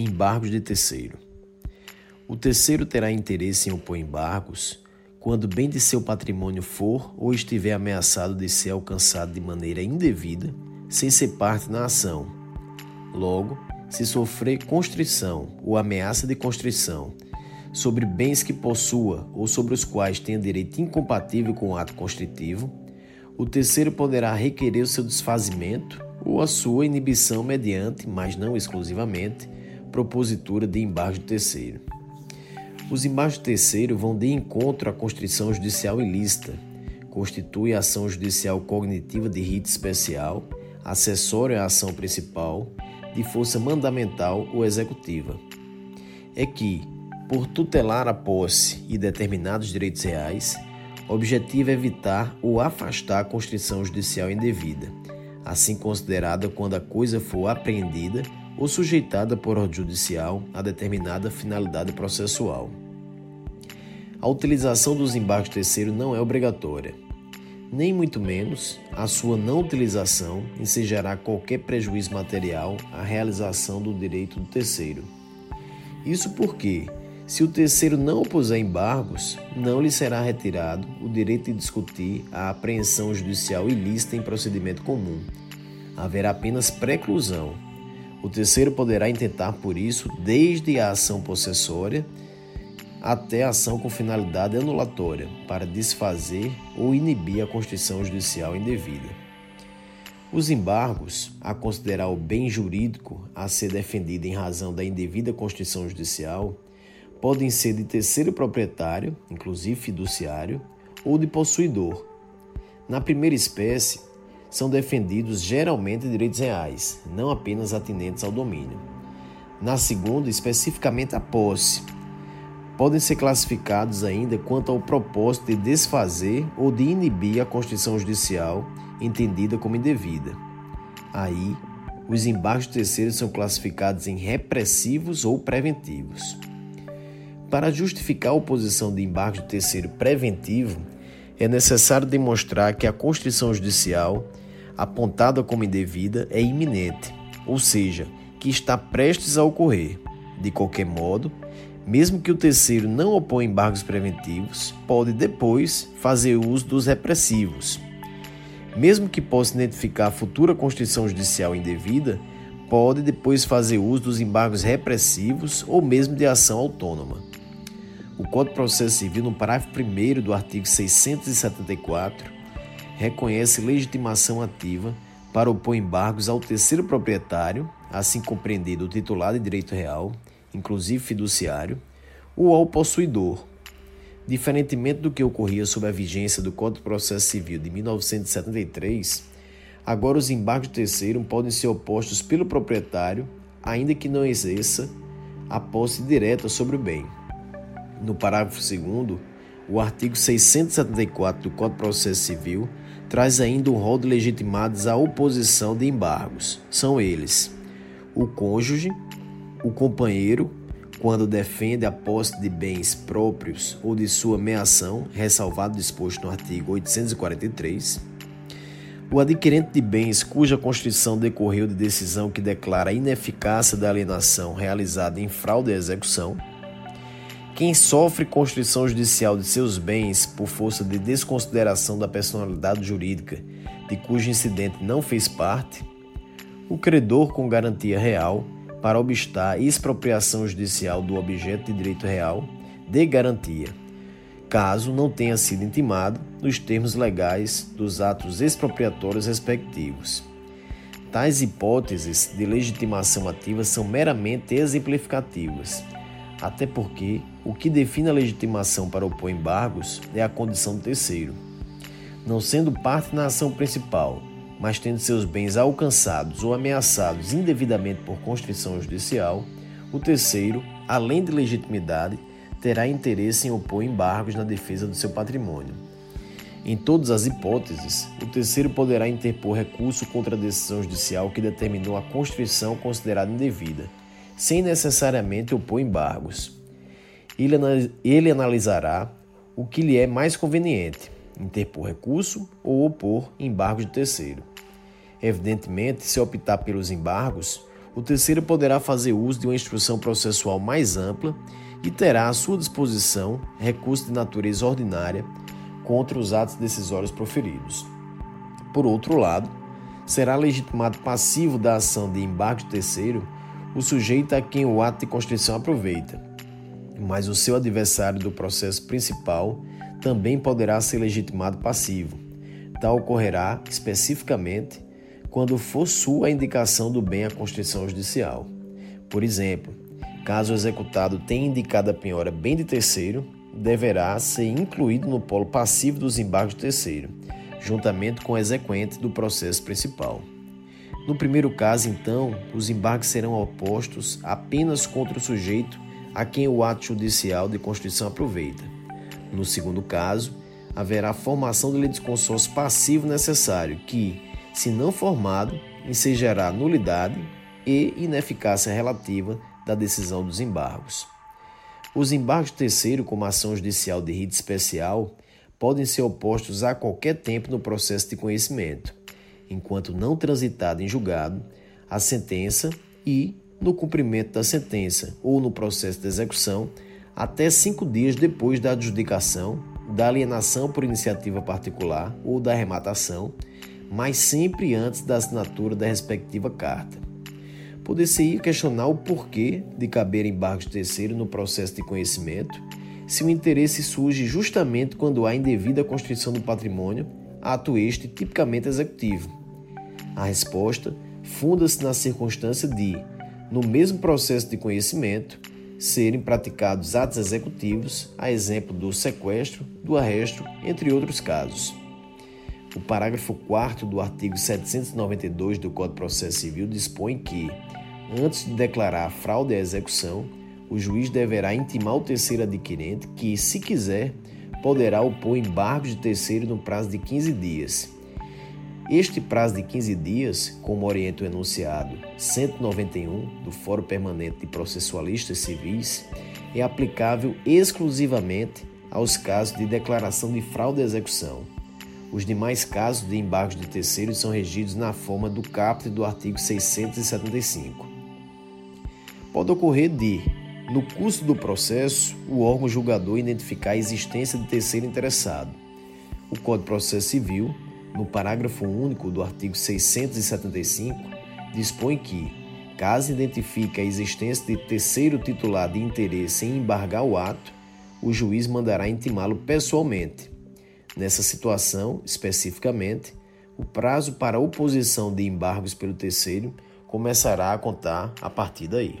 Embargos de terceiro. O terceiro terá interesse em opor embargos quando bem de seu patrimônio for ou estiver ameaçado de ser alcançado de maneira indevida, sem ser parte na ação. Logo, se sofrer constrição ou ameaça de constrição sobre bens que possua ou sobre os quais tenha direito incompatível com o ato constritivo, o terceiro poderá requerer o seu desfazimento ou a sua inibição mediante, mas não exclusivamente, propositura de embargo terceiro. Os embargos terceiro vão de encontro à constrição judicial ilícita, constitui ação judicial cognitiva de rito especial, acessória à ação principal, de força mandamental ou executiva. É que, por tutelar a posse e determinados direitos reais, objetivo é evitar ou afastar a constrição judicial indevida, assim considerada quando a coisa for apreendida ou sujeitada por ordem judicial a determinada finalidade processual. A utilização dos embargos terceiros não é obrigatória. Nem muito menos a sua não utilização ensejará qualquer prejuízo material à realização do direito do terceiro. Isso porque, se o terceiro não opuser embargos, não lhe será retirado o direito de discutir a apreensão judicial ilícita em procedimento comum. Haverá apenas preclusão o terceiro poderá intentar, por isso, desde a ação possessória até a ação com finalidade anulatória, para desfazer ou inibir a constituição judicial indevida. Os embargos, a considerar o bem jurídico a ser defendido em razão da indevida constituição judicial, podem ser de terceiro proprietário, inclusive fiduciário, ou de possuidor. Na primeira espécie, são defendidos geralmente direitos reais, não apenas atinentes ao domínio. Na segunda, especificamente a posse. Podem ser classificados ainda quanto ao propósito de desfazer ou de inibir a Constituição Judicial, entendida como indevida. Aí, os embargos terceiros são classificados em repressivos ou preventivos. Para justificar a oposição de embargo de terceiro preventivo, é necessário demonstrar que a Constituição Judicial, apontada como indevida, é iminente, ou seja, que está prestes a ocorrer. De qualquer modo, mesmo que o terceiro não oponha embargos preventivos, pode depois fazer uso dos repressivos. Mesmo que possa identificar a futura Constituição Judicial indevida, pode depois fazer uso dos embargos repressivos ou mesmo de ação autônoma. O Código de Processo Civil, no parágrafo 1 do artigo 674, reconhece legitimação ativa para opor embargos ao terceiro proprietário, assim compreendido o titular de direito real, inclusive fiduciário, ou ao possuidor. Diferentemente do que ocorria sob a vigência do Código de Processo Civil de 1973, agora os embargos terceiro podem ser opostos pelo proprietário, ainda que não exerça a posse direta sobre o bem. No parágrafo 2, o artigo 674 do Código de Processo Civil traz ainda um rol de legitimados à oposição de embargos. São eles: o cônjuge, o companheiro, quando defende a posse de bens próprios ou de sua meação, ressalvado disposto no artigo 843, o adquirente de bens cuja constituição decorreu de decisão que declara a ineficácia da alienação realizada em fraude à execução, quem sofre constrição judicial de seus bens por força de desconsideração da personalidade jurídica de cujo incidente não fez parte, o credor com garantia real para obstar expropriação judicial do objeto de direito real de garantia, caso não tenha sido intimado nos termos legais dos atos expropriatórios respectivos. Tais hipóteses de legitimação ativa são meramente exemplificativas até porque o que define a legitimação para opor embargos é a condição do terceiro. Não sendo parte na ação principal, mas tendo seus bens alcançados ou ameaçados indevidamente por constrição judicial, o terceiro, além de legitimidade, terá interesse em opor embargos na defesa do seu patrimônio. Em todas as hipóteses, o terceiro poderá interpor recurso contra a decisão judicial que determinou a constrição considerada indevida sem necessariamente opor embargos. Ele, ele analisará o que lhe é mais conveniente, interpor recurso ou opor embargos de terceiro. Evidentemente, se optar pelos embargos, o terceiro poderá fazer uso de uma instrução processual mais ampla e terá à sua disposição recursos de natureza ordinária contra os atos decisórios proferidos. Por outro lado, será legitimado passivo da ação de embargo de terceiro o sujeito a quem o ato de constrição aproveita, mas o seu adversário do processo principal também poderá ser legitimado passivo. Tal ocorrerá especificamente quando for sua indicação do bem à constrição judicial. Por exemplo, caso o executado tenha indicado a penhora bem de terceiro, deverá ser incluído no polo passivo dos embargos de terceiro, juntamente com o exequente do processo principal. No primeiro caso, então, os embargos serão opostos apenas contra o sujeito a quem o ato judicial de constituição aproveita. No segundo caso, haverá formação do litisconsórcio passivo necessário, que, se não formado, ensejará nulidade e ineficácia relativa da decisão dos embargos. Os embargos terceiro, como ação judicial de rito especial, podem ser opostos a qualquer tempo no processo de conhecimento, enquanto não transitado em julgado, a sentença e, no cumprimento da sentença ou no processo de execução, até cinco dias depois da adjudicação, da alienação por iniciativa particular ou da arrematação, mas sempre antes da assinatura da respectiva carta. Poder-se questionar o porquê de caber embargos terceiro no processo de conhecimento se o interesse surge justamente quando há indevida constrição do patrimônio, ato este tipicamente executivo. A resposta funda-se na circunstância de, no mesmo processo de conhecimento, serem praticados atos executivos, a exemplo do sequestro, do arresto, entre outros casos. O parágrafo 4 do artigo 792 do Código de Processo Civil dispõe que, antes de declarar fraude à execução, o juiz deverá intimar o terceiro adquirente que, se quiser, poderá opor embargo de terceiro no prazo de 15 dias. Este prazo de 15 dias, como orienta o enunciado 191 do Fórum Permanente de Processualistas Civis, é aplicável exclusivamente aos casos de declaração de fraude à execução. Os demais casos de embargos de terceiros são regidos na forma do caput do artigo 675. Pode ocorrer de no curso do processo, o órgão julgador identificar a existência de terceiro interessado. O Código de Processo Civil, no parágrafo único do artigo 675, dispõe que, caso identifique a existência de terceiro titular de interesse em embargar o ato, o juiz mandará intimá-lo pessoalmente. Nessa situação, especificamente, o prazo para oposição de embargos pelo terceiro começará a contar a partir daí.